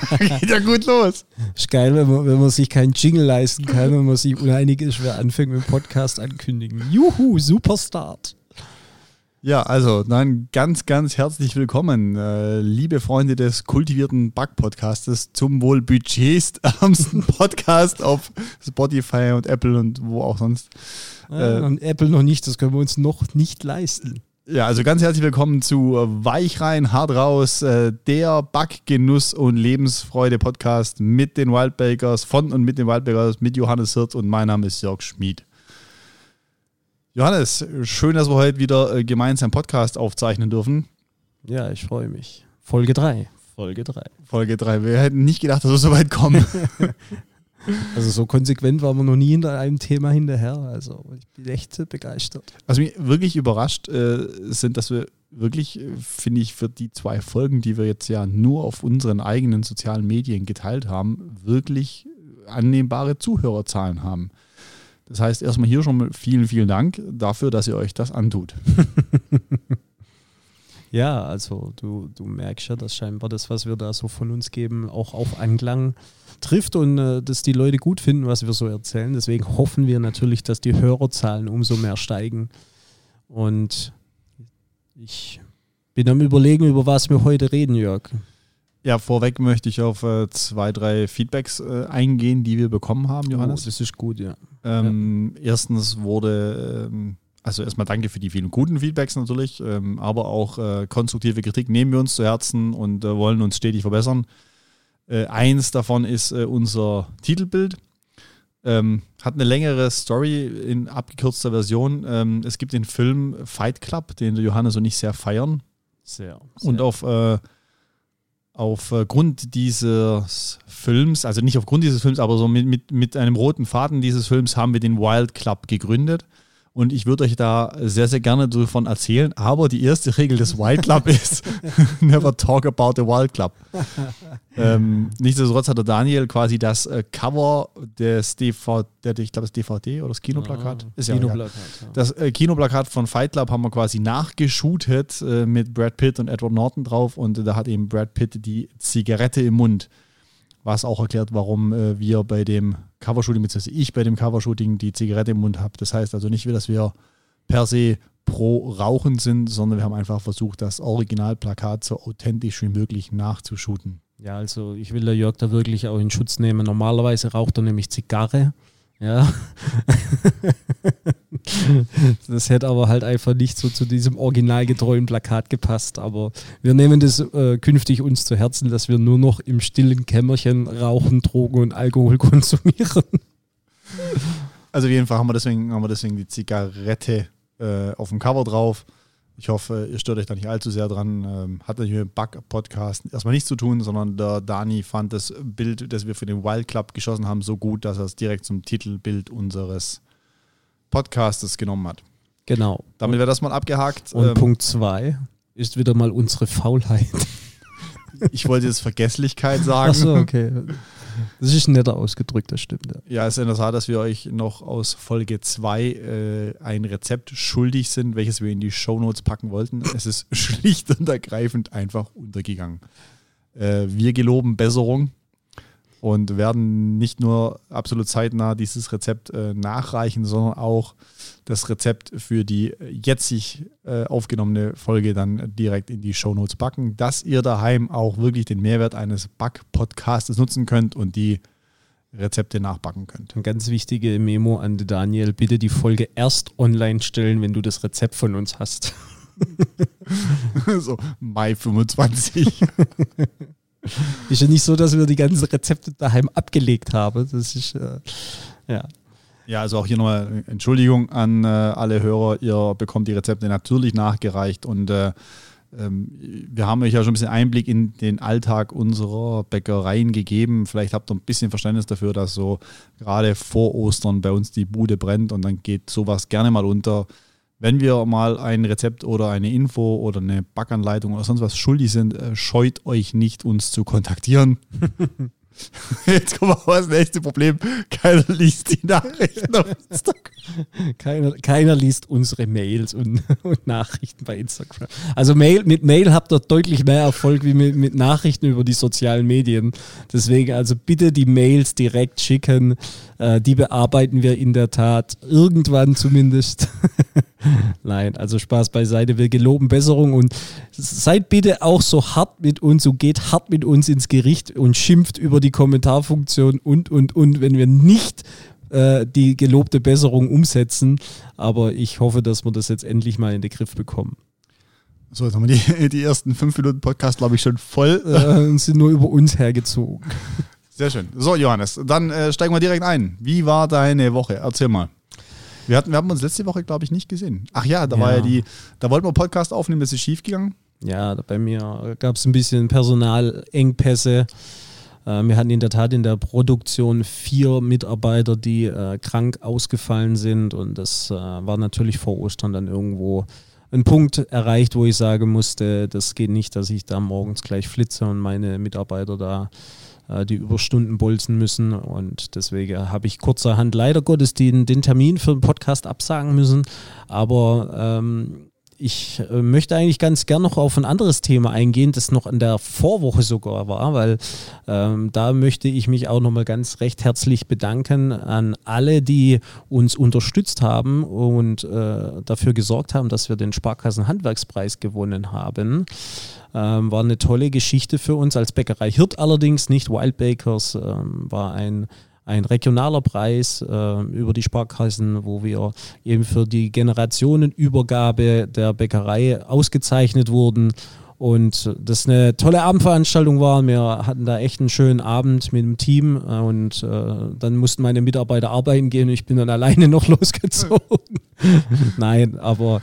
Geht ja gut los. Ist geil, wenn man, wenn man sich keinen Jingle leisten kann, wenn man sich uneinig ist, wer anfängt mit dem Podcast ankündigen. Juhu, super Start. Ja, also dann ganz, ganz herzlich willkommen, äh, liebe Freunde des kultivierten Bug-Podcastes zum wohl budgetärmsten Podcast auf Spotify und Apple und wo auch sonst. Ja, äh, und Apple noch nicht, das können wir uns noch nicht leisten. Ja, also ganz herzlich willkommen zu Weich rein, hart raus, äh, der Backgenuss und Lebensfreude Podcast mit den Wildbakers, von und mit den Wildbakers, mit Johannes Hirt und mein Name ist Jörg Schmid. Johannes, schön, dass wir heute wieder äh, gemeinsam Podcast aufzeichnen dürfen. Ja, ich freue mich. Folge 3. Folge 3. Folge 3. Wir hätten nicht gedacht, dass wir so weit kommen. also so konsequent waren wir noch nie hinter einem Thema hinterher. Also ich bin echt begeistert. Was mich wirklich überrascht äh, sind, dass wir wirklich, äh, finde ich, für die zwei Folgen, die wir jetzt ja nur auf unseren eigenen sozialen Medien geteilt haben, wirklich annehmbare Zuhörerzahlen haben. Das heißt, erstmal hier schon mal vielen, vielen Dank dafür, dass ihr euch das antut. ja, also du, du merkst ja, dass scheinbar das, was wir da so von uns geben, auch auf Anklang trifft und äh, dass die Leute gut finden, was wir so erzählen. Deswegen hoffen wir natürlich, dass die Hörerzahlen umso mehr steigen. Und ich bin am Überlegen, über was wir heute reden, Jörg. Ja, vorweg möchte ich auf äh, zwei, drei Feedbacks äh, eingehen, die wir bekommen haben, oh, Johannes. Oh, das ist gut, ja. Ähm, ja. Erstens wurde, ähm, also erstmal danke für die vielen guten Feedbacks natürlich, ähm, aber auch äh, konstruktive Kritik nehmen wir uns zu Herzen und äh, wollen uns stetig verbessern. Äh, eins davon ist äh, unser Titelbild. Ähm, hat eine längere Story in abgekürzter Version. Ähm, es gibt den Film Fight Club, den Johannes und ich sehr feiern. Sehr. sehr. Und auf aufgrund äh, dieses Films, also nicht aufgrund dieses Films, aber so mit, mit, mit einem roten Faden dieses Films haben wir den Wild Club gegründet. Und ich würde euch da sehr, sehr gerne davon erzählen. Aber die erste Regel des Wild Club ist, never talk about the Wild Club. ähm, nichtsdestotrotz hat der Daniel quasi das äh, Cover des DVD, ich glaube das DVD oder das Kinoplakat. Ah, ist ja Kinoplakat ja. Das äh, Kinoplakat von Fight Club haben wir quasi nachgeshootet äh, mit Brad Pitt und Edward Norton drauf. Und da hat eben Brad Pitt die Zigarette im Mund was auch erklärt, warum äh, wir bei dem Covershooting, beziehungsweise ich bei dem Covershooting die Zigarette im Mund habe. Das heißt also nicht, dass wir per se pro Rauchen sind, sondern wir haben einfach versucht, das Originalplakat so authentisch wie möglich nachzushooten. Ja, also ich will der Jörg da wirklich auch in Schutz nehmen. Normalerweise raucht er nämlich Zigarre. Ja. das hätte aber halt einfach nicht so zu diesem originalgetreuen Plakat gepasst. Aber wir nehmen das äh, künftig uns zu Herzen, dass wir nur noch im stillen Kämmerchen rauchen, Drogen und Alkohol konsumieren. Also auf jeden Fall haben wir deswegen, haben wir deswegen die Zigarette äh, auf dem Cover drauf. Ich hoffe, ihr stört euch da nicht allzu sehr dran. Ähm, hat natürlich mit dem Bug-Podcast erstmal nichts zu tun, sondern der Dani fand das Bild, das wir für den Wild Club geschossen haben, so gut, dass er es direkt zum Titelbild unseres Podcastes genommen hat. Genau. Damit wäre das mal abgehakt. Und ähm, Punkt zwei ist wieder mal unsere Faulheit. Ich wollte jetzt Vergesslichkeit sagen. Achso, okay. Das ist netter ausgedrückt, das stimmt. Ja, ja es ist in der Tat, dass wir euch noch aus Folge 2 äh, ein Rezept schuldig sind, welches wir in die Shownotes packen wollten. Es ist schlicht und ergreifend einfach untergegangen. Äh, wir geloben Besserung und werden nicht nur absolut zeitnah dieses Rezept äh, nachreichen, sondern auch das Rezept für die jetzig äh, aufgenommene Folge dann direkt in die Shownotes packen, dass ihr daheim auch wirklich den Mehrwert eines Back-Podcasts nutzen könnt und die Rezepte nachbacken könnt. Ein ganz wichtige Memo an Daniel, bitte die Folge erst online stellen, wenn du das Rezept von uns hast. so, Mai 25. ist ja nicht so, dass wir die ganzen Rezepte daheim abgelegt haben. Das ist, äh, ja. Ja, also auch hier nochmal Entschuldigung an äh, alle Hörer. Ihr bekommt die Rezepte natürlich nachgereicht und äh, ähm, wir haben euch ja schon ein bisschen Einblick in den Alltag unserer Bäckereien gegeben. Vielleicht habt ihr ein bisschen Verständnis dafür, dass so gerade vor Ostern bei uns die Bude brennt und dann geht sowas gerne mal unter. Wenn wir mal ein Rezept oder eine Info oder eine Backanleitung oder sonst was schuldig sind, äh, scheut euch nicht, uns zu kontaktieren. Jetzt kommt aber das nächste Problem. Keiner liest die Nachrichten auf Instagram. Keiner, keiner liest unsere Mails und, und, Nachrichten bei Instagram. Also Mail, mit Mail habt ihr deutlich mehr Erfolg wie mit, mit Nachrichten über die sozialen Medien. Deswegen also bitte die Mails direkt schicken. Äh, die bearbeiten wir in der Tat irgendwann zumindest. Nein, also Spaß beiseite. Wir geloben Besserung und seid bitte auch so hart mit uns und geht hart mit uns ins Gericht und schimpft über die Kommentarfunktion und, und, und, wenn wir nicht äh, die gelobte Besserung umsetzen. Aber ich hoffe, dass wir das jetzt endlich mal in den Griff bekommen. So, jetzt haben wir die, die ersten fünf Minuten Podcast, glaube ich, schon voll. Äh, und sind nur über uns hergezogen. Sehr schön. So, Johannes, dann äh, steigen wir direkt ein. Wie war deine Woche? Erzähl mal. Wir, hatten, wir haben uns letzte Woche, glaube ich, nicht gesehen. Ach ja, da ja. war ja die, da wollten wir Podcast aufnehmen, das ist schief gegangen. Ja, bei mir gab es ein bisschen Personalengpässe. Äh, wir hatten in der Tat in der Produktion vier Mitarbeiter, die äh, krank ausgefallen sind und das äh, war natürlich vor Ostern dann irgendwo ein Punkt erreicht, wo ich sagen musste, das geht nicht, dass ich da morgens gleich flitze und meine Mitarbeiter da die Überstunden bolzen müssen. Und deswegen habe ich kurzerhand leider Gottes den, den Termin für den Podcast absagen müssen. Aber ähm, ich äh, möchte eigentlich ganz gern noch auf ein anderes Thema eingehen, das noch in der Vorwoche sogar war, weil ähm, da möchte ich mich auch nochmal ganz recht herzlich bedanken an alle, die uns unterstützt haben und äh, dafür gesorgt haben, dass wir den Sparkassen Handwerkspreis gewonnen haben. Ähm, war eine tolle Geschichte für uns als Bäckerei. Hirt allerdings, nicht Wild Bakers, ähm, war ein ein regionaler Preis äh, über die Sparkassen, wo wir eben für die Generationenübergabe der Bäckerei ausgezeichnet wurden und das eine tolle Abendveranstaltung war. Wir hatten da echt einen schönen Abend mit dem Team äh, und äh, dann mussten meine Mitarbeiter arbeiten gehen und ich bin dann alleine noch losgezogen. Nein, aber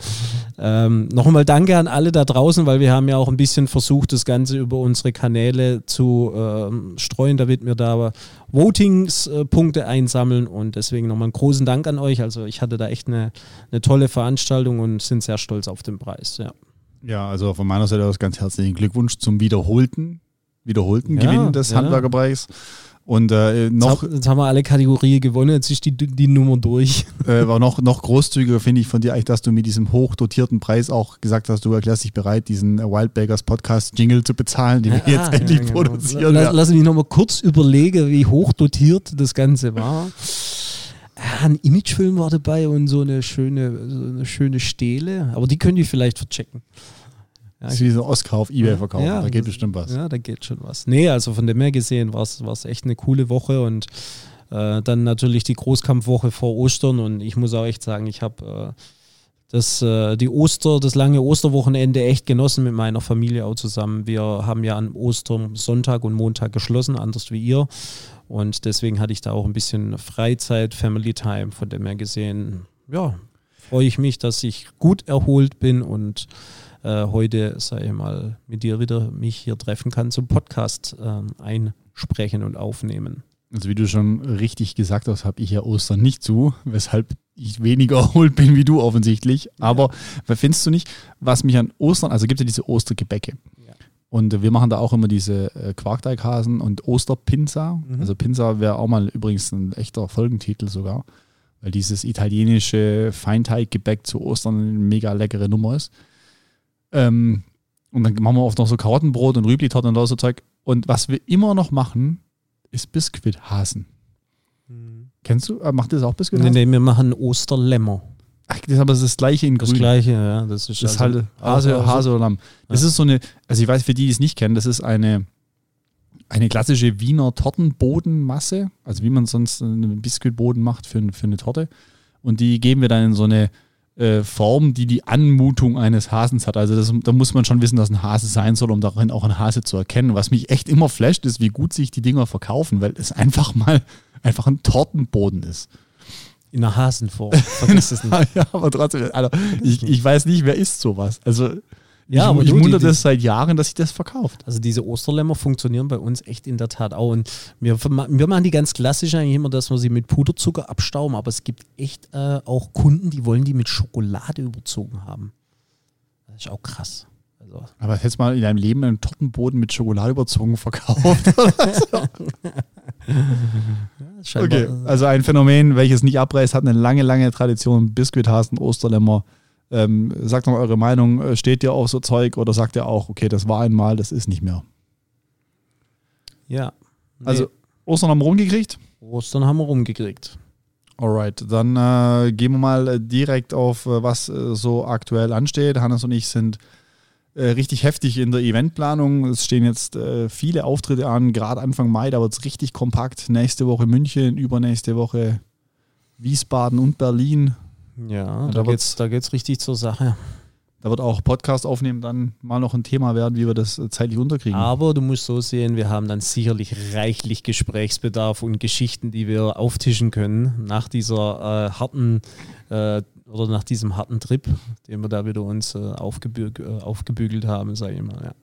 ähm, noch danke an alle da draußen, weil wir haben ja auch ein bisschen versucht, das Ganze über unsere Kanäle zu äh, streuen, damit wir da Votings-Punkte einsammeln und deswegen nochmal einen großen Dank an euch. Also ich hatte da echt eine, eine tolle Veranstaltung und sind sehr stolz auf den Preis. Ja. Ja, also von meiner Seite aus ganz herzlichen Glückwunsch zum wiederholten, wiederholten ja, Gewinn des ja. Handwerkerpreis. Und äh, noch. Jetzt, haben wir alle Kategorien gewonnen, jetzt ist die, die Nummer durch. Äh, war noch, noch großzügiger, finde ich, von dir eigentlich, dass du mit diesem hochdotierten Preis auch gesagt hast, du erklärst dich bereit, diesen Wildbaggers Podcast Jingle zu bezahlen, den ja, wir jetzt endlich genau. produzieren. Lass, lass mich nochmal kurz überlegen, wie hochdotiert das Ganze war ein Imagefilm war dabei und so eine schöne, so eine schöne Stele. Aber die können die vielleicht verchecken. Ja, das ist wie so ein Oscar auf Ebay verkaufen. Ja, da geht bestimmt was. Ja, da geht schon was. Nee, also von dem her gesehen war es echt eine coole Woche und äh, dann natürlich die Großkampfwoche vor Ostern und ich muss auch echt sagen, ich habe äh, das, äh, die Oster, das lange Osterwochenende echt genossen mit meiner Familie auch zusammen. Wir haben ja an Ostern Sonntag und Montag geschlossen, anders wie ihr. Und deswegen hatte ich da auch ein bisschen Freizeit, Family Time, von dem her gesehen, ja, freue ich mich, dass ich gut erholt bin und äh, heute, sage ich mal, mit dir wieder mich hier treffen kann zum Podcast äh, einsprechen und aufnehmen. Also wie du schon richtig gesagt hast, habe ich ja Ostern nicht zu, weshalb ich weniger erholt bin wie du offensichtlich. Aber ja. findest du nicht, was mich an Ostern, also gibt es ja diese Ostergebäcke. Und wir machen da auch immer diese äh, Quarkteighasen und Osterpinza. Mhm. Also Pinza wäre auch mal übrigens ein echter Folgentitel sogar, weil dieses italienische Feinteiggebäck zu Ostern eine mega leckere Nummer ist. Ähm, und dann machen wir oft noch so Karottenbrot und Rübli-Torte und so Zeug. Und was wir immer noch machen, ist Biskuithasen. Mhm. Kennst du? Äh, macht das auch Biskuithasen? Nee, nee, wir machen Osterlämmer. Ach, das ist aber das gleiche in Grün. Das gleiche, ja. Das ist, das ist also halt Hase, Hase oder Lamm. Das ja. ist so eine, also ich weiß, für die, die es nicht kennen, das ist eine, eine klassische Wiener Tortenbodenmasse, also wie man sonst einen Biskuitboden macht für, für eine Torte. Und die geben wir dann in so eine äh, Form, die die Anmutung eines Hasens hat. Also das, da muss man schon wissen, dass ein Hase sein soll, um darin auch ein Hase zu erkennen. Was mich echt immer flasht, ist, wie gut sich die Dinger verkaufen, weil es einfach mal einfach ein Tortenboden ist. In einer Hasenform. Vergiss es nicht. ja, aber trotzdem, also ich, ich weiß nicht, wer isst sowas. Also ja, ich, aber ich wundere das seit Jahren, dass sich das verkauft. Also diese Osterlämmer funktionieren bei uns echt in der Tat auch. Und wir, wir machen die ganz klassisch eigentlich immer, dass wir sie mit Puderzucker abstauben, aber es gibt echt äh, auch Kunden, die wollen die mit Schokolade überzogen haben. Das ist auch krass. Also. Aber hättest du mal in deinem Leben einen Tortenboden mit Schokolade überzogen verkauft? okay, also ein Phänomen, welches nicht abreißt, hat eine lange, lange Tradition. Biskuithasen, Osterlämmer. Ähm, sagt mal eure Meinung. Äh, steht ihr auf so Zeug oder sagt ihr auch, okay, das war einmal, das ist nicht mehr? Ja. Nee. Also Ostern haben wir rumgekriegt? Ostern haben wir rumgekriegt. Alright, dann äh, gehen wir mal direkt auf, äh, was äh, so aktuell ansteht. Hannes und ich sind äh, richtig heftig in der Eventplanung. Es stehen jetzt äh, viele Auftritte an, gerade Anfang Mai, da wird es richtig kompakt. Nächste Woche München, übernächste Woche Wiesbaden und Berlin. Ja, da, da geht es da geht's richtig zur Sache. Da wird auch Podcast aufnehmen dann mal noch ein Thema werden, wie wir das zeitlich unterkriegen. Aber du musst so sehen, wir haben dann sicherlich reichlich Gesprächsbedarf und Geschichten, die wir auftischen können nach dieser äh, harten äh, oder nach diesem harten Trip, den wir da wieder uns äh, aufgebü äh, aufgebügelt haben, sage ich mal. Ja.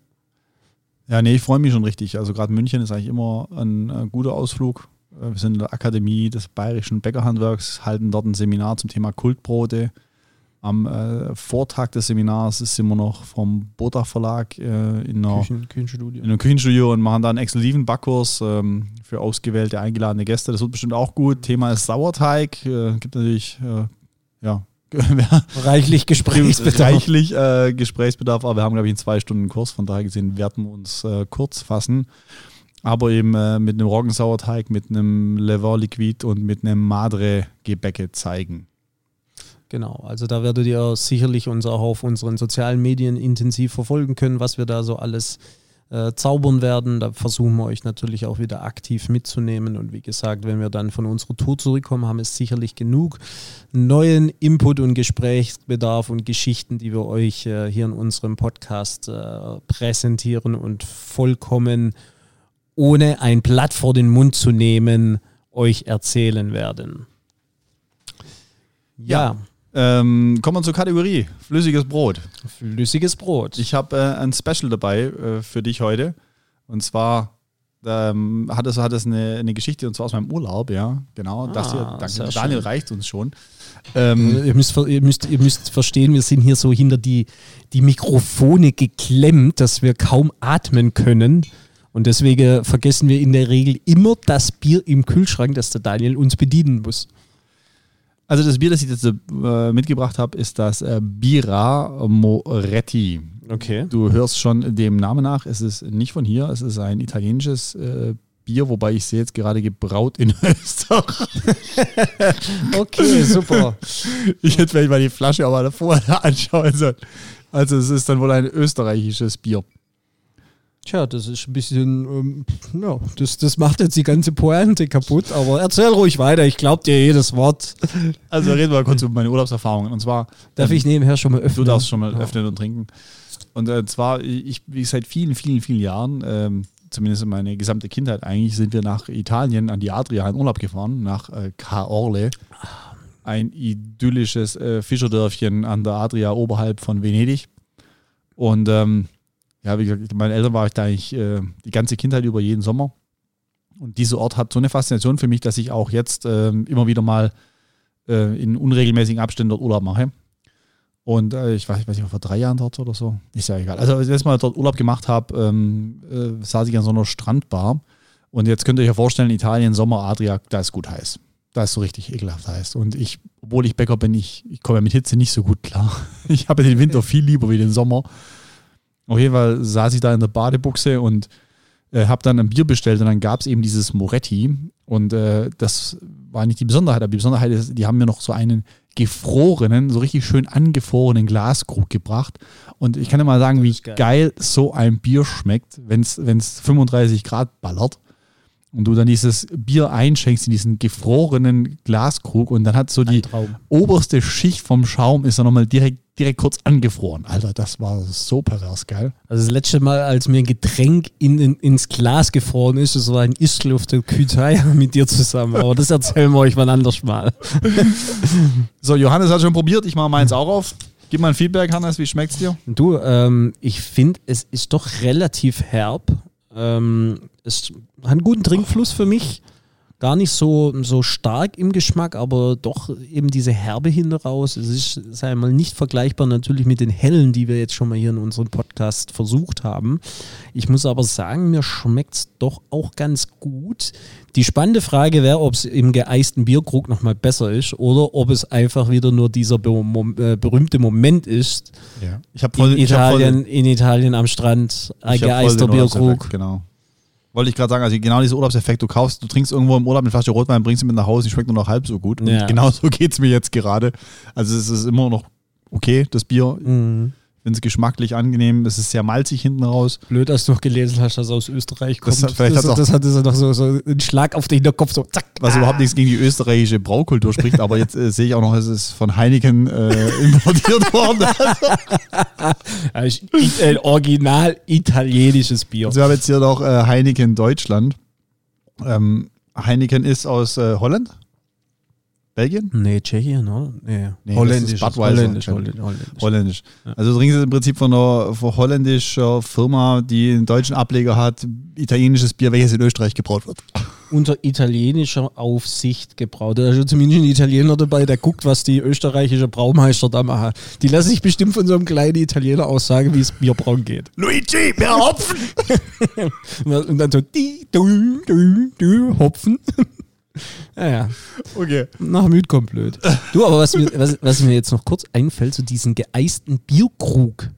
ja, nee, ich freue mich schon richtig. Also gerade München ist eigentlich immer ein, ein guter Ausflug. Äh, wir sind in der Akademie des Bayerischen Bäckerhandwerks, halten dort ein Seminar zum Thema Kultbrote am äh, Vortag des Seminars sind wir noch vom Bota Verlag äh, in, einer, Küchen, Küchenstudio. in einem Küchenstudio und machen da einen exklusiven Backkurs ähm, für ausgewählte, eingeladene Gäste. Das wird bestimmt auch gut. Thema ist Sauerteig. Äh, gibt natürlich, äh, ja, reichlich Gesprächsbedarf. Reichlich äh, Gesprächsbedarf, aber wir haben, glaube ich, einen zwei Stunden Kurs. Von daher gesehen werden wir uns äh, kurz fassen. Aber eben mit einem Roggensauerteig, mit einem Lever Liquid und mit einem Madre Gebäcke zeigen. Genau, also da werdet ihr sicherlich uns auch auf unseren sozialen Medien intensiv verfolgen können, was wir da so alles äh, zaubern werden. Da versuchen wir euch natürlich auch wieder aktiv mitzunehmen. Und wie gesagt, wenn wir dann von unserer Tour zurückkommen, haben wir sicherlich genug neuen Input und Gesprächsbedarf und Geschichten, die wir euch äh, hier in unserem Podcast äh, präsentieren und vollkommen ohne ein Blatt vor den Mund zu nehmen, euch erzählen werden. ja. ja. Ähm, kommen wir zur Kategorie flüssiges Brot. Flüssiges Brot. Ich habe äh, ein Special dabei äh, für dich heute. Und zwar ähm, hat es, hat es eine, eine Geschichte und zwar aus meinem Urlaub, ja. Genau. Ah, das hier, danke. Daniel schön. reicht uns schon. Ähm, ihr, müsst, ihr, müsst, ihr müsst verstehen, wir sind hier so hinter die, die Mikrofone geklemmt, dass wir kaum atmen können. Und deswegen vergessen wir in der Regel immer das Bier im Kühlschrank, das der Daniel uns bedienen muss. Also das Bier, das ich jetzt äh, mitgebracht habe, ist das äh, Bira Moretti. Okay. Du hörst schon dem Namen nach, es ist nicht von hier, es ist ein italienisches äh, Bier, wobei ich sehe jetzt gerade gebraut in Österreich. okay, super. Ich hätte vielleicht mal die Flasche aber vorher anschauen sollen. Also es ist dann wohl ein österreichisches Bier. Tja, das ist ein bisschen, ähm, ja, das, das macht jetzt die ganze Pointe kaputt, aber erzähl ruhig weiter, ich glaube dir jedes Wort. Also reden wir kurz über meine Urlaubserfahrungen. Und zwar. Darf ähm, ich nebenher schon mal öffnen? Du darfst schon mal ja. öffnen und trinken. Und äh, zwar, ich, wie seit vielen, vielen, vielen Jahren, ähm, zumindest meine gesamte Kindheit eigentlich, sind wir nach Italien an die Adria in Urlaub gefahren, nach äh, Caorle. Ein idyllisches äh, Fischerdörfchen an der Adria oberhalb von Venedig. Und ähm, ja, wie gesagt, mit meinen Eltern war ich da eigentlich äh, die ganze Kindheit über jeden Sommer. Und dieser Ort hat so eine Faszination für mich, dass ich auch jetzt äh, immer wieder mal äh, in unregelmäßigen Abständen dort Urlaub mache. Und äh, ich weiß, ich weiß nicht, vor drei Jahren dort oder so. Ist ja egal. Also, als ich das Mal dort Urlaub gemacht habe, ähm, äh, saß ich an so einer Strandbar. Und jetzt könnt ihr euch ja vorstellen, Italien, Sommer, Adria, da ist gut heiß. Da ist so richtig ekelhaft heiß. Und ich, obwohl ich Bäcker bin, ich, ich komme ja mit Hitze nicht so gut klar. Ich habe den Winter viel lieber wie den Sommer. Auf jeden Fall saß ich da in der Badebuchse und äh, habe dann ein Bier bestellt und dann gab es eben dieses Moretti. Und äh, das war nicht die Besonderheit, aber die Besonderheit ist, die haben mir noch so einen gefrorenen, so richtig schön angefrorenen Glaskrug gebracht. Und ich kann dir mal sagen, wie geil. geil. so ein Bier schmeckt, wenn es 35 Grad ballert. Und du dann dieses Bier einschenkst in diesen gefrorenen Glaskrug und dann hat so die oberste Schicht vom Schaum ist dann nochmal direkt direkt kurz angefroren. Alter, das war so pervers geil. Also das letzte Mal, als mir ein Getränk in, in, ins Glas gefroren ist, das war ein Istel auf der Kütei mit dir zusammen. Aber das erzählen wir euch mal anders mal. so, Johannes hat schon probiert, ich mache meins auch auf. Gib mal ein Feedback, Hannes, wie schmeckt es dir? Du, ähm, ich finde, es ist doch relativ herb. Ähm, es hat einen guten Trinkfluss für mich. Gar nicht so, so stark im Geschmack, aber doch eben diese Herbe hinter raus. Es ist, sei mal, nicht vergleichbar natürlich mit den hellen, die wir jetzt schon mal hier in unserem Podcast versucht haben. Ich muss aber sagen, mir schmeckt es doch auch ganz gut. Die spannende Frage wäre, ob es im geeisten Bierkrug nochmal besser ist oder ob es einfach wieder nur dieser be äh, berühmte Moment ist. Ja. Ich voll, in, Italien, voll, in Italien am Strand, ein geeister Bierkrug. Genau. Wollte ich gerade sagen, also genau dieser Urlaubseffekt, du kaufst, du trinkst irgendwo im Urlaub eine Flasche Rotwein, bringst sie mit nach Hause, die schmeckt nur noch halb so gut. Und ja. genau so geht es mir jetzt gerade. Also es ist immer noch okay, das Bier. Mhm finde es geschmacklich angenehm. Es ist sehr malzig hinten raus. Blöd, dass du noch gelesen hast, dass er aus Österreich kommt. Das, vielleicht das, das hatte noch so, so einen Schlag auf den Hinterkopf, so zack. Was ah. überhaupt nichts gegen die österreichische Braukultur spricht, aber jetzt äh, sehe ich auch noch, es ist von Heineken äh, importiert worden. Also, ein original italienisches Bier. Also wir haben jetzt hier noch äh, Heineken Deutschland. Ähm, Heineken ist aus äh, Holland. Belgien? Nee, Tschechien, oder? Nee, nee holländisch. Holländisch, holländisch, holländisch. holländisch. Ja. Also du trinkst im Prinzip von einer, von holländischer Firma, die einen deutschen Ableger hat, italienisches Bier, welches in Österreich gebraut wird. Unter italienischer Aufsicht gebraut. Da ist ja zumindest ein Italiener dabei, der guckt, was die österreichischen Braumeister da machen. Die lassen sich bestimmt von so einem kleinen Italiener aussagen, wie es Bierbrauen geht. Luigi, mehr Hopfen! Und dann so, die, du, du, du, Hopfen. Ja, ja. Okay. Nach müd kommt blöd. Du, aber was mir, was, was mir jetzt noch kurz einfällt, so diesen geeisten Bierkrug,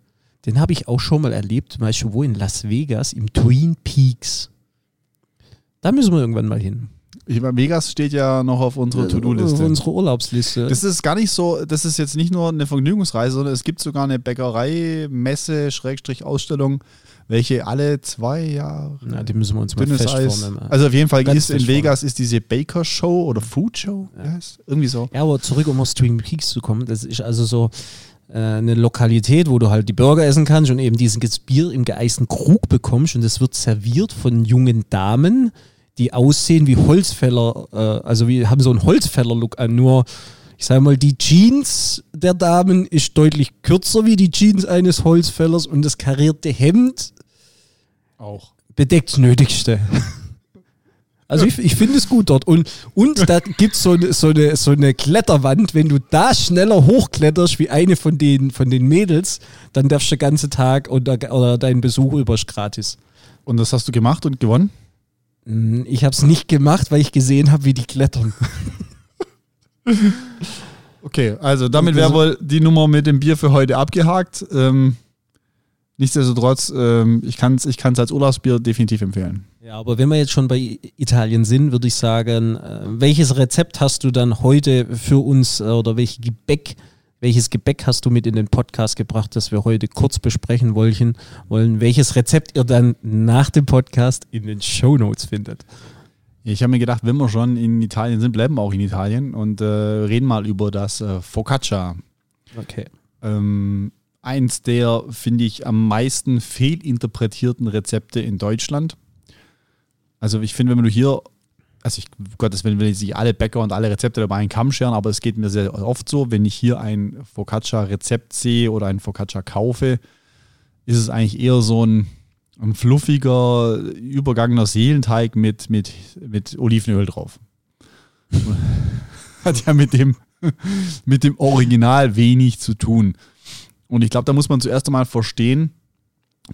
den habe ich auch schon mal erlebt, weißt du wo, in Las Vegas, im Twin Peaks. Da müssen wir irgendwann mal hin. Ich meine, Vegas steht ja noch auf unserer äh, To-Do-Liste. Auf unserer Urlaubsliste. Das ist gar nicht so, das ist jetzt nicht nur eine Vergnügungsreise, sondern es gibt sogar eine Bäckerei, Messe, Schrägstrich, Ausstellung welche alle zwei Jahre. Na, die müssen wir uns mal fest Eis. vornehmen. Also auf jeden Fall ist in Vegas ist diese Baker Show oder Food Show, ja. Yes, irgendwie so. Ja, aber zurück, um aus Twin Peaks zu kommen, das ist also so äh, eine Lokalität, wo du halt die Burger essen kannst und eben diesen Bier im geeisten Krug bekommst und das wird serviert von jungen Damen, die aussehen wie Holzfäller, äh, also wie haben so einen Holzfäller-Look an, nur ich sage mal, die Jeans der Damen ist deutlich kürzer wie die Jeans eines Holzfällers und das karierte Hemd auch. Bedeckt das Nötigste. Also ich, ich finde es gut dort. Und, und da gibt es so, so, eine, so eine Kletterwand. Wenn du da schneller hochkletterst wie eine von den, von den Mädels, dann darfst du den ganzen Tag oder, oder deinen Besuch über gratis. Und das hast du gemacht und gewonnen? Hm, ich habe es nicht gemacht, weil ich gesehen habe, wie die klettern. okay, also damit wäre wohl die Nummer mit dem Bier für heute abgehakt. Ähm, Nichtsdestotrotz, ähm, ich kann es ich kann's als Urlaubsbier definitiv empfehlen. Ja, aber wenn wir jetzt schon bei Italien sind, würde ich sagen, äh, welches Rezept hast du dann heute für uns äh, oder welches Gebäck, welches Gebäck hast du mit in den Podcast gebracht, das wir heute kurz besprechen wollten, wollen, welches Rezept ihr dann nach dem Podcast in den Show Notes findet? Ich habe mir gedacht, wenn wir schon in Italien sind, bleiben wir auch in Italien und äh, reden mal über das äh, Focaccia. Okay. Ähm, eins der, finde ich, am meisten fehlinterpretierten Rezepte in Deutschland. Also ich finde, wenn du hier, also ich, Gottes Willen will ich nicht alle Bäcker und alle Rezepte dabei einen Kamm scheren, aber es geht mir sehr oft so, wenn ich hier ein Focaccia-Rezept sehe oder ein Focaccia kaufe, ist es eigentlich eher so ein, ein fluffiger, übergangener Seelenteig mit, mit, mit Olivenöl drauf. Hat ja mit dem, mit dem Original wenig zu tun. Und ich glaube, da muss man zuerst einmal verstehen,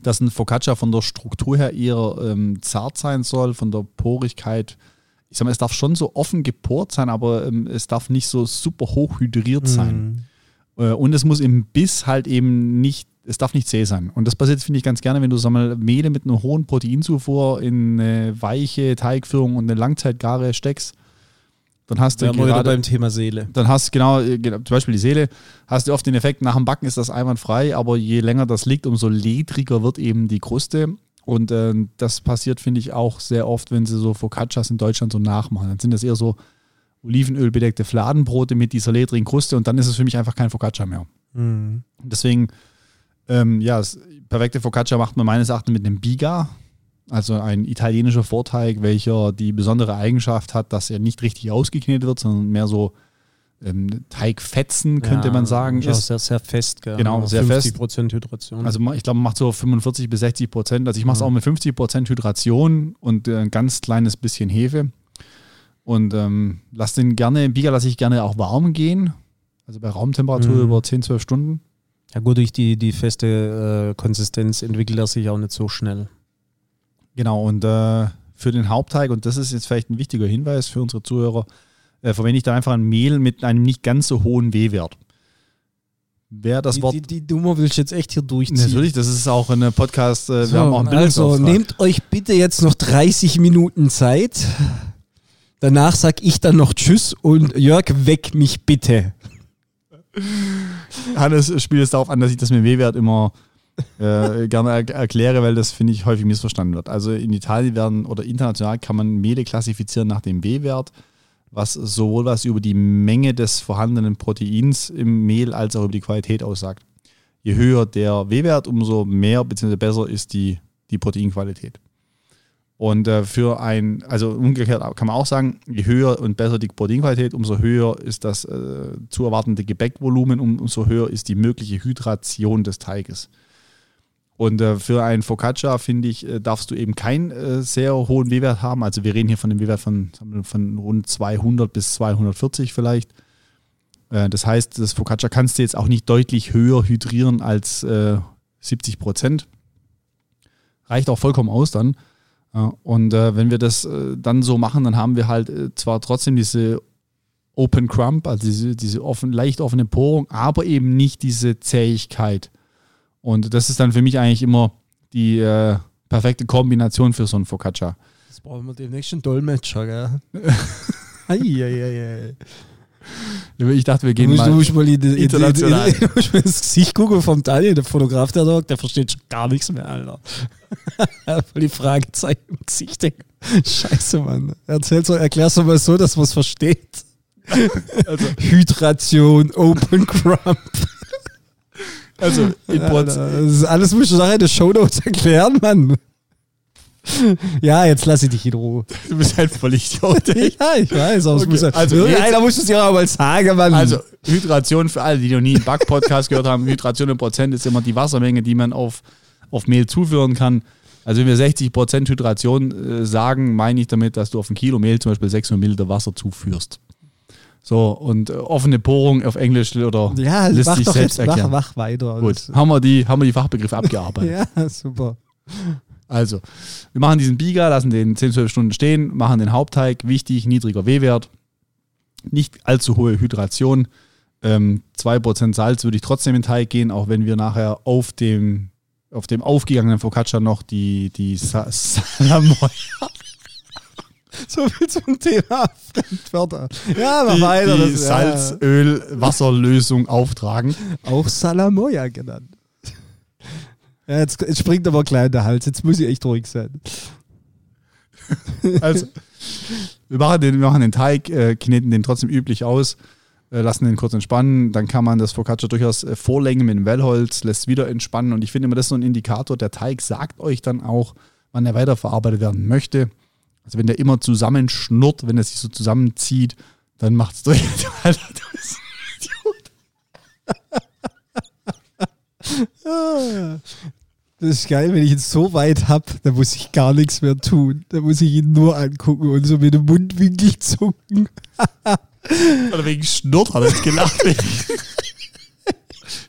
dass ein Focaccia von der Struktur her eher ähm, zart sein soll, von der Porigkeit. Ich sag mal, es darf schon so offen geport sein, aber ähm, es darf nicht so super hoch hydriert sein. Mhm. Äh, und es muss im Biss halt eben nicht, es darf nicht zäh sein. Und das passiert, finde ich, ganz gerne, wenn du sag mal, Mehle mit einer hohen Proteinzufuhr in eine weiche Teigführung und eine Langzeitgare steckst dann hast du ja, gerade beim Thema Seele. Dann hast genau, genau, zum Beispiel die Seele, hast du oft den Effekt, nach dem Backen ist das einwandfrei, aber je länger das liegt, umso ledriger wird eben die Kruste. Und äh, das passiert, finde ich, auch sehr oft, wenn sie so Focaccias in Deutschland so nachmachen. Dann sind das eher so Olivenöl-bedeckte Fladenbrote mit dieser ledrigen Kruste und dann ist es für mich einfach kein Focaccia mehr. Mhm. Deswegen, ähm, ja, das perfekte Focaccia macht man meines Erachtens mit einem Biga. Also ein italienischer Vorteig, welcher die besondere Eigenschaft hat, dass er nicht richtig ausgeknetet wird, sondern mehr so ähm, Teigfetzen, könnte ja, man sagen. Ist sehr, sehr fest. Gell? Genau, sehr 50 fest. Prozent Hydration. Also ich glaube, man macht so 45 bis 60 Prozent. Also ich mache es ja. auch mit 50 Prozent Hydration und äh, ein ganz kleines bisschen Hefe. Und ähm, lass den gerne, Bieger lasse ich gerne auch warm gehen. Also bei Raumtemperatur Mhm. über 10, 12 Stunden. Ja gut, durch die, die feste äh, Konsistenz entwickelt er sich auch nicht so schnell. Genau, und äh, für den Hauptteig, und das ist jetzt vielleicht ein wichtiger Hinweis für unsere Zuhörer, äh, verwende ich da einfach ein Mehl mit einem nicht ganz so hohen W-Wert. Wer das die, Wort. die, die Nummer will ich jetzt echt hier durchziehen. Natürlich, das ist auch ein Podcast, äh, wir So, haben auch einen also nehmt euch bitte jetzt noch 30 Minuten Zeit. Danach sag ich dann noch Tschüss und Jörg, weck mich bitte. Hannes spielt es darauf an, dass ich das mit W-Wert immer äh, gerne er erkläre, weil das, finde ich, häufig missverstanden wird. Also in Italien werden oder international kann man Mehle klassifizieren nach dem W-Wert, was sowohl was über die Menge des vorhandenen Proteins im Mehl als auch über die Qualität aussagt. Je höher der W-Wert, umso mehr bzw. besser ist die, die Proteinqualität. Und äh, für ein, also umgekehrt kann man auch sagen, je höher und besser die Proteinqualität, umso höher ist das äh, zu erwartende Gebäckvolumen, um, umso höher ist die mögliche Hydration des Teiges. Und äh, für ein Focaccia, finde ich, äh, darfst du eben keinen äh, sehr hohen W-Wert haben. Also wir reden hier von einem W-Wert von, von rund 200 bis 240 vielleicht. Äh, das heißt, das Focaccia kannst du jetzt auch nicht deutlich höher hydrieren als äh, 70 Prozent. Reicht auch vollkommen aus dann. Ja, und äh, wenn wir das äh, dann so machen, dann haben wir halt äh, zwar trotzdem diese Open Crump, also diese, diese offen, leicht offene Porung, aber eben nicht diese Zähigkeit. Und das ist dann für mich eigentlich immer die äh, perfekte Kombination für so ein Focaccia. Jetzt brauchen wir demnächst einen Dolmetscher, gell? Eieiei. Ich dachte, wir Du gehen musst, du mal. musst mal in, in, in, in, international. in, du musst mal ins Gesicht gucken vom Daniel, der Fotograf, der sagt, der versteht schon gar nichts mehr, Alter. Voll die Fragezeichen im Gesicht. Scheiße, Mann. Erzähl's erklär's doch mal so, dass man es versteht. Also, Hydration, Open Crump. Also in das ist alles musst du nachher in den Shownotes erklären, Mann. Ja, jetzt lass ich dich in Ruhe. du bist halt völlig Idiot. Ja, ich weiß, aber Okay, muss ja, also einer muss es ja auch mal sagen, Mann. Also Hydration für alle, die noch nie einen Back-Podcast gehört haben. Hydration in Prozent ist immer die Wassermenge, die man auf, auf Mehl zuführen kann. Also wenn wir 60% Hydration äh, sagen, meine ich damit, dass du auf ein Kilo Mehl zum Beispiel 600 Milliliter Wasser zuführst. So, und äh, offene Porung auf Englisch oder ja, lässt mach sich doch selbst jetzt, mach, erklären. mach weiter. Gut, haben wir die, haben wir die Fachbegriffe abgearbeitet. Ja, super. Also, wir machen diesen Bieger, lassen den 10, 12 Stunden stehen, machen den Hauptteig, wichtig, niedriger W-Wert, nicht allzu hohe Hydration. Ähm, 2% Salz würde ich trotzdem in den Teig gehen, auch wenn wir nachher auf dem, auf dem aufgegangenen Focaccia noch die, die Sa Salamoya, So viel zum Thema Fremdwörter. Ja, mach die, weiter. die das, Salz, Öl, Wasserlösung auftragen. Auch Salamoya genannt. Ja, jetzt, jetzt springt aber klein der Hals. Jetzt muss ich echt ruhig sein. Also, wir machen den, wir machen den Teig, äh, kneten den trotzdem üblich aus, äh, lassen den kurz entspannen. Dann kann man das Focaccia durchaus äh, vorlängen mit dem Wellholz, lässt wieder entspannen. Und ich finde immer, das ist so ein Indikator. Der Teig sagt euch dann auch, wann er weiterverarbeitet werden möchte. Also, wenn der immer zusammenschnurrt, wenn er sich so zusammenzieht, dann macht es durch. Alter, du bist ein Idiot. Das ist geil, wenn ich ihn so weit hab, dann muss ich gar nichts mehr tun. Da muss ich ihn nur angucken und so mit dem Mundwinkel zucken. Oder wegen Schnurrt hat er jetzt gelacht. das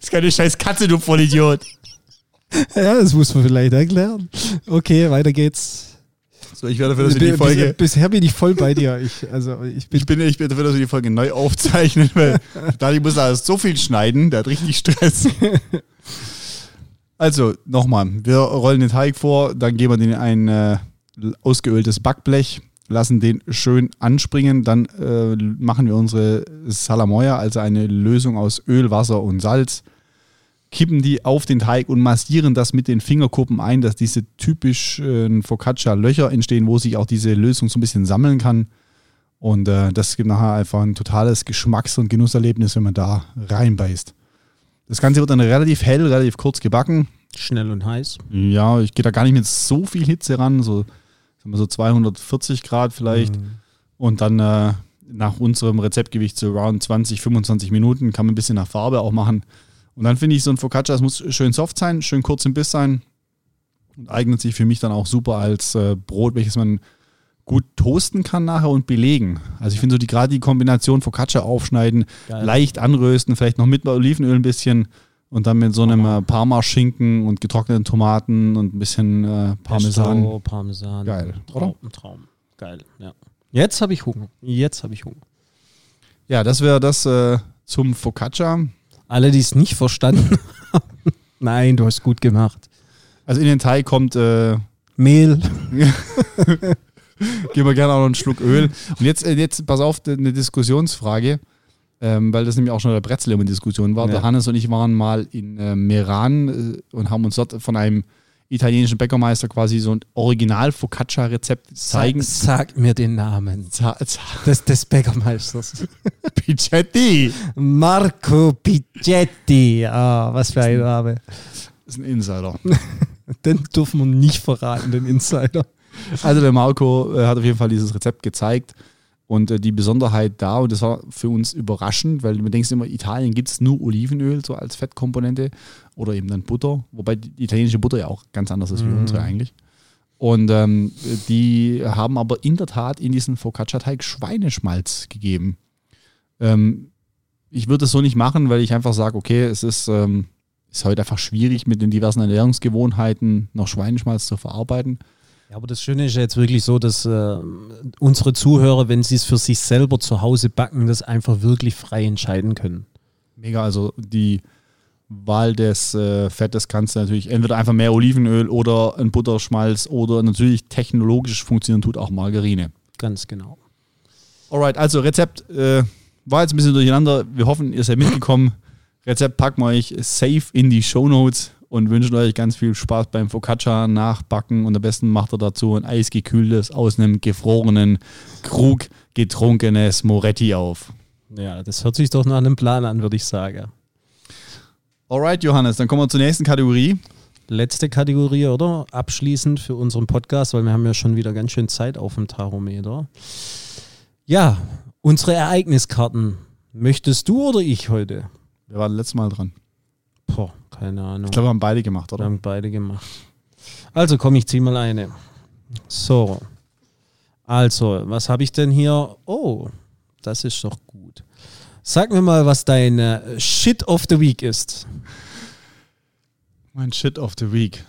ist keine scheiß Katze, du Vollidiot. Ja, das muss man vielleicht erklären. Okay, weiter geht's. So, ich werde dafür, dass wir die Bis- Folge. Bisher bin ich voll bei dir. Ich, also ich bin Ich bin, ich bin dafür, dass wir die Folge neu aufzeichnen, weil Dani muss da so viel schneiden, der hat richtig Stress. Also, nochmal, wir rollen den Teig vor, dann geben wir den in ein äh, ausgeöltes Backblech, lassen den schön anspringen, dann äh, machen wir unsere Salamoya, also eine Lösung aus Öl, Wasser und Salz, kippen die auf den Teig und massieren das mit den Fingerkuppen ein, dass diese typischen Focaccia-Löcher entstehen, wo sich auch diese Lösung so ein bisschen sammeln kann. Und äh, das gibt nachher einfach ein totales Geschmacks- und Genusserlebnis, wenn man da reinbeißt. Das Ganze wird dann relativ hell, relativ kurz gebacken. schnell und heiß. Ja, ich gehe da gar nicht mit so viel Hitze ran, so, sagen wir so 240 Grad vielleicht. Mhm. Und dann äh, nach unserem Rezeptgewicht so around 20, 25 Minuten kann man ein bisschen nach Farbe auch machen. Und dann finde ich so ein Focaccia, es muss schön soft sein, schön kurz im Biss sein und eignet sich für mich dann auch super als äh, Brot, welches man gut toasten kann nachher und belegen. Also ich finde so die gerade die Kombination Focaccia aufschneiden, Geil. leicht anrösten, vielleicht noch mit Olivenöl ein bisschen und dann mit so einem äh, Parma-Schinken und getrockneten Tomaten und ein bisschen äh, Parmesan. Pesto, Parmesan. Geil, Traum, Traum. Geil, ja. Jetzt habe ich Hunger. Jetzt habe ich Hunger. Ja, das wäre das äh, zum Focaccia. Alle, die es nicht verstanden haben. Nein, du hast gut gemacht. Also in den Teig kommt, äh, Mehl. geben wir gerne auch noch einen Schluck Öl. Und jetzt, äh, jetzt pass auf, eine Diskussionsfrage, ähm, weil das nämlich auch schon der Brezel immer Diskussion war. Ja. Der Hannes und ich waren mal in äh, Meran äh, und haben uns dort von einem italienischen Bäckermeister quasi so ein Original Focaccia-Rezept zeigen. Sag, sag mir den Namen des, des Bäckermeisters. Picetti! Marco Piccetti. Ah, was für ein Name. Das ist ein Insider. Den dürfen wir nicht verraten, den Insider. Also der Marco äh, hat auf jeden Fall dieses Rezept gezeigt und äh, die Besonderheit da, und das war für uns überraschend, weil man denkt immer, Italien gibt es nur Olivenöl so als Fettkomponente oder eben dann Butter, wobei die italienische Butter ja auch ganz anders ist wie Mhm. unsere eigentlich. Und ähm, die haben aber in der Tat in diesen Focaccia-Teig Schweineschmalz gegeben. Ähm, ich würde es so nicht machen, weil ich einfach sage, okay, es ist, ähm, ist heute einfach schwierig mit den diversen Ernährungsgewohnheiten noch Schweineschmalz zu verarbeiten. Ja, aber das Schöne ist ja jetzt wirklich so, dass äh, unsere Zuhörer, wenn sie es für sich selber zu Hause backen, das einfach wirklich frei entscheiden können. Mega, also die Wahl des äh, Fettes kannst du natürlich entweder einfach mehr Olivenöl oder ein Butterschmalz oder natürlich technologisch funktionieren tut auch Margarine. Ganz genau. Alright, also Rezept äh, war jetzt ein bisschen durcheinander. Wir hoffen, ihr seid mitgekommen. Rezept packen wir euch safe in die Show Notes und wünschen euch ganz viel Spaß beim Focaccia nachbacken und am besten macht ihr dazu ein eisgekühltes aus einem gefrorenen Krug getrunkenes Moretti auf. Ja, das hört sich doch nach einem Plan an, würde ich sagen. Alright, Johannes, dann kommen wir zur nächsten Kategorie. Letzte Kategorie, oder? Abschließend für unseren Podcast, weil wir haben ja schon wieder ganz schön Zeit auf dem Tachometer. Ja, unsere Ereigniskarten. Möchtest du oder ich heute? Wir waren letztes Mal dran. Boah, keine Ahnung. Ich glaube, wir haben beide gemacht, Wir oder? haben beide gemacht. Also komm, ich zieh mal eine. So. Also, was habe ich denn hier? Oh, das ist doch gut. Sag mir mal, was dein äh, Shit of the Week ist. Mein Shit of the Week.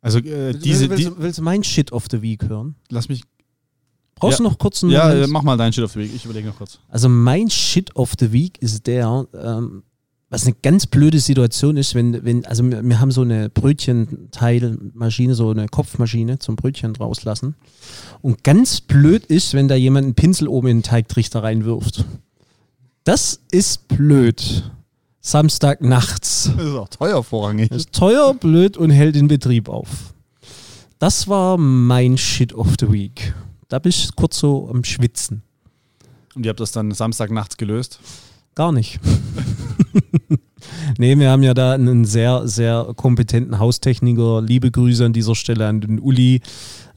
Also äh, diese, willst, du- willst du mein Shit of the Week hören? lass mich, Brauchst du Ja. noch kurz einen ja, Moment? äh, mach mal deinen Shit of the Week. Ich überlege noch kurz. Also mein Shit of the Week ist der, ähm, was eine ganz blöde Situation ist, wenn, wenn, also wir, wir haben so eine Brötchenteilmaschine, so eine Kopfmaschine zum Brötchen rauslassen. Und ganz blöd ist, wenn da jemand einen Pinsel oben in den Teigtrichter reinwirft. Das ist blöd. Samstag nachts. Das ist auch teuer vorrangig. Das ist teuer, blöd und hält den Betrieb auf. Das war mein Shit of the Week. Da bist du kurz so am Schwitzen. Und ihr habt das dann Samstag nachts gelöst. Gar nicht. nee, wir haben ja da einen sehr, sehr kompetenten Haustechniker. Liebe Grüße an dieser Stelle an den Uli,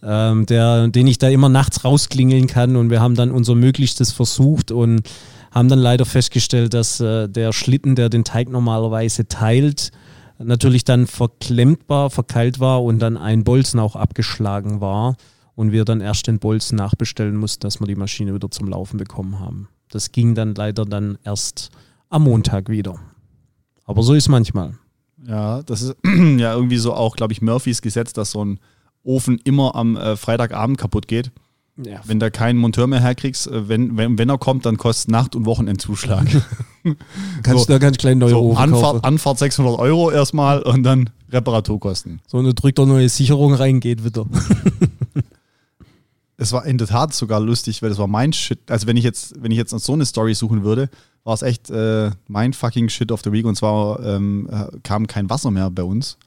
ähm, der, den ich da immer nachts rausklingeln kann. Und wir haben dann unser Möglichstes versucht und haben dann leider festgestellt, dass äh, der Schlitten, der den Teig normalerweise teilt, natürlich dann verklemmt war, verkeilt war und dann ein Bolzen auch abgeschlagen war. Und wir dann erst den Bolzen nachbestellen mussten, dass wir die Maschine wieder zum Laufen bekommen haben. Das ging dann leider dann erst am Montag wieder. Aber so ist manchmal. Ja, das ist ja irgendwie so auch, glaube ich, Murphys Gesetz, dass so ein Ofen immer am äh, Freitagabend kaputt geht. Ja, Wenn da keinen Monteur mehr herkriegst, äh, wenn, wenn, wenn er kommt, dann kostet Nacht- und Wochenendzuschlag. kannst so- du da ganz klein neue so, Ofen Anfahrt, kaufen. Anfahrt 600 Euro erstmal und dann Reparaturkosten. So eine drückt er neue Sicherung rein, geht wieder. Es war in der Tat sogar lustig, weil das war mein Shit. Also wenn ich jetzt, wenn ich jetzt so eine Story suchen würde, war es echt äh, mein fucking Shit of the Week. Und zwar ähm, äh, kam kein Wasser mehr bei uns.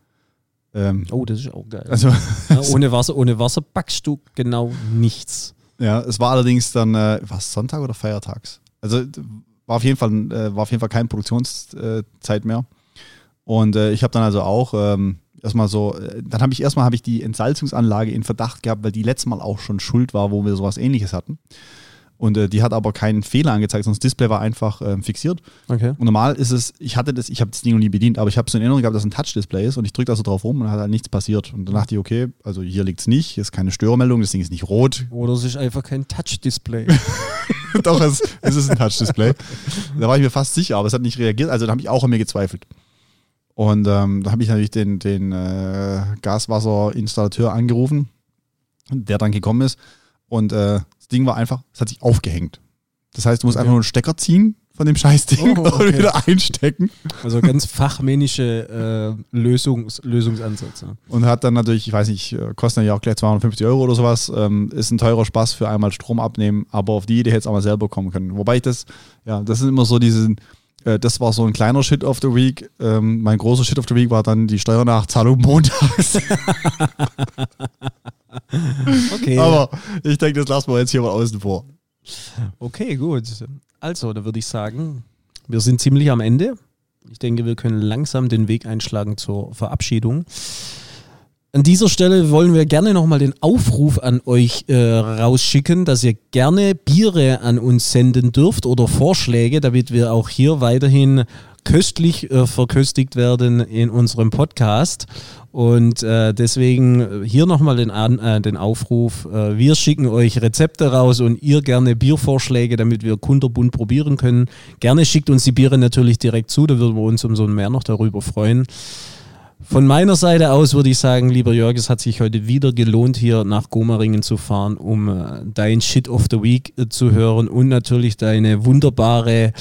Ähm, Oh, das ist auch geil. also Ja, ohne, Wasser, ohne Wasser backst du genau nichts. ja, es war allerdings dann, äh, war es Sonntag oder Feiertags? Also war auf jeden Fall, äh, war auf jeden Fall keine Produktionszeit mehr. Und äh, ich habe dann also auch ähm, erstmal so, äh, dann habe ich erstmal habe ich die Entsalzungsanlage in Verdacht gehabt, weil die letztes Mal auch schon schuld war, wo wir sowas ähnliches hatten. Und äh, die hat aber keinen Fehler angezeigt, sondern das Display war einfach äh, fixiert. Okay. Und normal ist es, ich hatte das, ich habe das Ding noch nie bedient, aber ich habe so in Erinnerung gehabt, dass es ein Touch-Display ist und ich drücke da so drauf rum und dann hat halt nichts passiert. Und dann dachte ich, okay, also hier liegt es nicht, hier ist keine Störmeldung, das Ding ist nicht rot. Oder es ist einfach kein Touch-Display. Doch, es, es ist ein Touch-Display. Da war ich mir fast sicher, aber es hat nicht reagiert, also da habe ich auch an mir gezweifelt. Und ähm, da habe ich natürlich den, den äh, Gaswasserinstallateur angerufen, der dann gekommen ist. Und äh, das Ding war einfach, es hat sich aufgehängt. Das heißt, du musst Okay. einfach nur einen Stecker ziehen von dem Scheißding Oh, und okay. wieder einstecken. Also ganz fachmännische äh, Lösungs Lösungsansatz. Ja. Und hat dann natürlich, ich weiß nicht, äh, kostet ja auch gleich 250 Euro oder sowas. Ähm, ist ein teurer Spaß für einmal Strom abnehmen, aber auf die Idee hätte es auch mal selber kommen können. Wobei ich das, ja, das ist immer so diese, äh, das war so ein kleiner Shit of the Week. Ähm, mein großer Shit of the Week war dann die Steuernachzahlung montags. Okay. aber ich denke, das lassen wir jetzt hier mal außen vor. Okay, gut. Also, da würde ich sagen, wir sind ziemlich am Ende. Ich denke, wir können langsam den Weg einschlagen zur Verabschiedung. An dieser Stelle wollen wir gerne nochmal den Aufruf an euch äh, rausschicken, dass ihr gerne Biere an uns senden dürft oder Vorschläge, damit wir auch hier weiterhin köstlich äh, verköstigt werden in unserem Podcast. Und äh, deswegen hier nochmal den, äh, den Aufruf. Äh, wir schicken euch Rezepte raus und ihr gerne Biervorschläge, damit wir kunterbunt probieren können. Gerne schickt uns die Biere natürlich direkt zu, da würden wir uns umso mehr noch darüber freuen. Von meiner Seite aus würde ich sagen, lieber Jörg, es hat sich heute wieder gelohnt, hier nach Gomaringen zu fahren, um äh, dein Shit of the Week äh, zu hören und natürlich deine wunderbare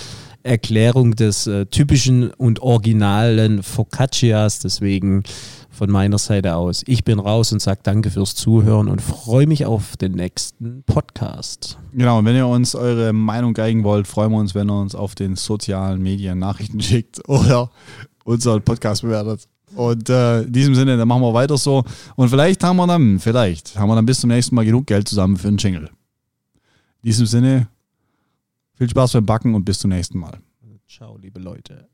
Erklärung des äh, typischen und originalen Focaccias. Deswegen von meiner Seite aus, ich bin raus und sage danke fürs Zuhören und freue mich auf den nächsten Podcast. Genau, und wenn ihr uns eure Meinung geigen wollt, freuen wir uns, wenn ihr uns auf den sozialen Medien Nachrichten schickt oder unseren Podcast bewertet. Und äh, in diesem Sinne, dann machen wir weiter so. Und vielleicht haben wir dann, vielleicht haben wir dann bis zum nächsten Mal genug Geld zusammen für einen Jingle. In diesem Sinne, viel Spaß beim Backen und bis zum nächsten Mal. Ciao, liebe Leute.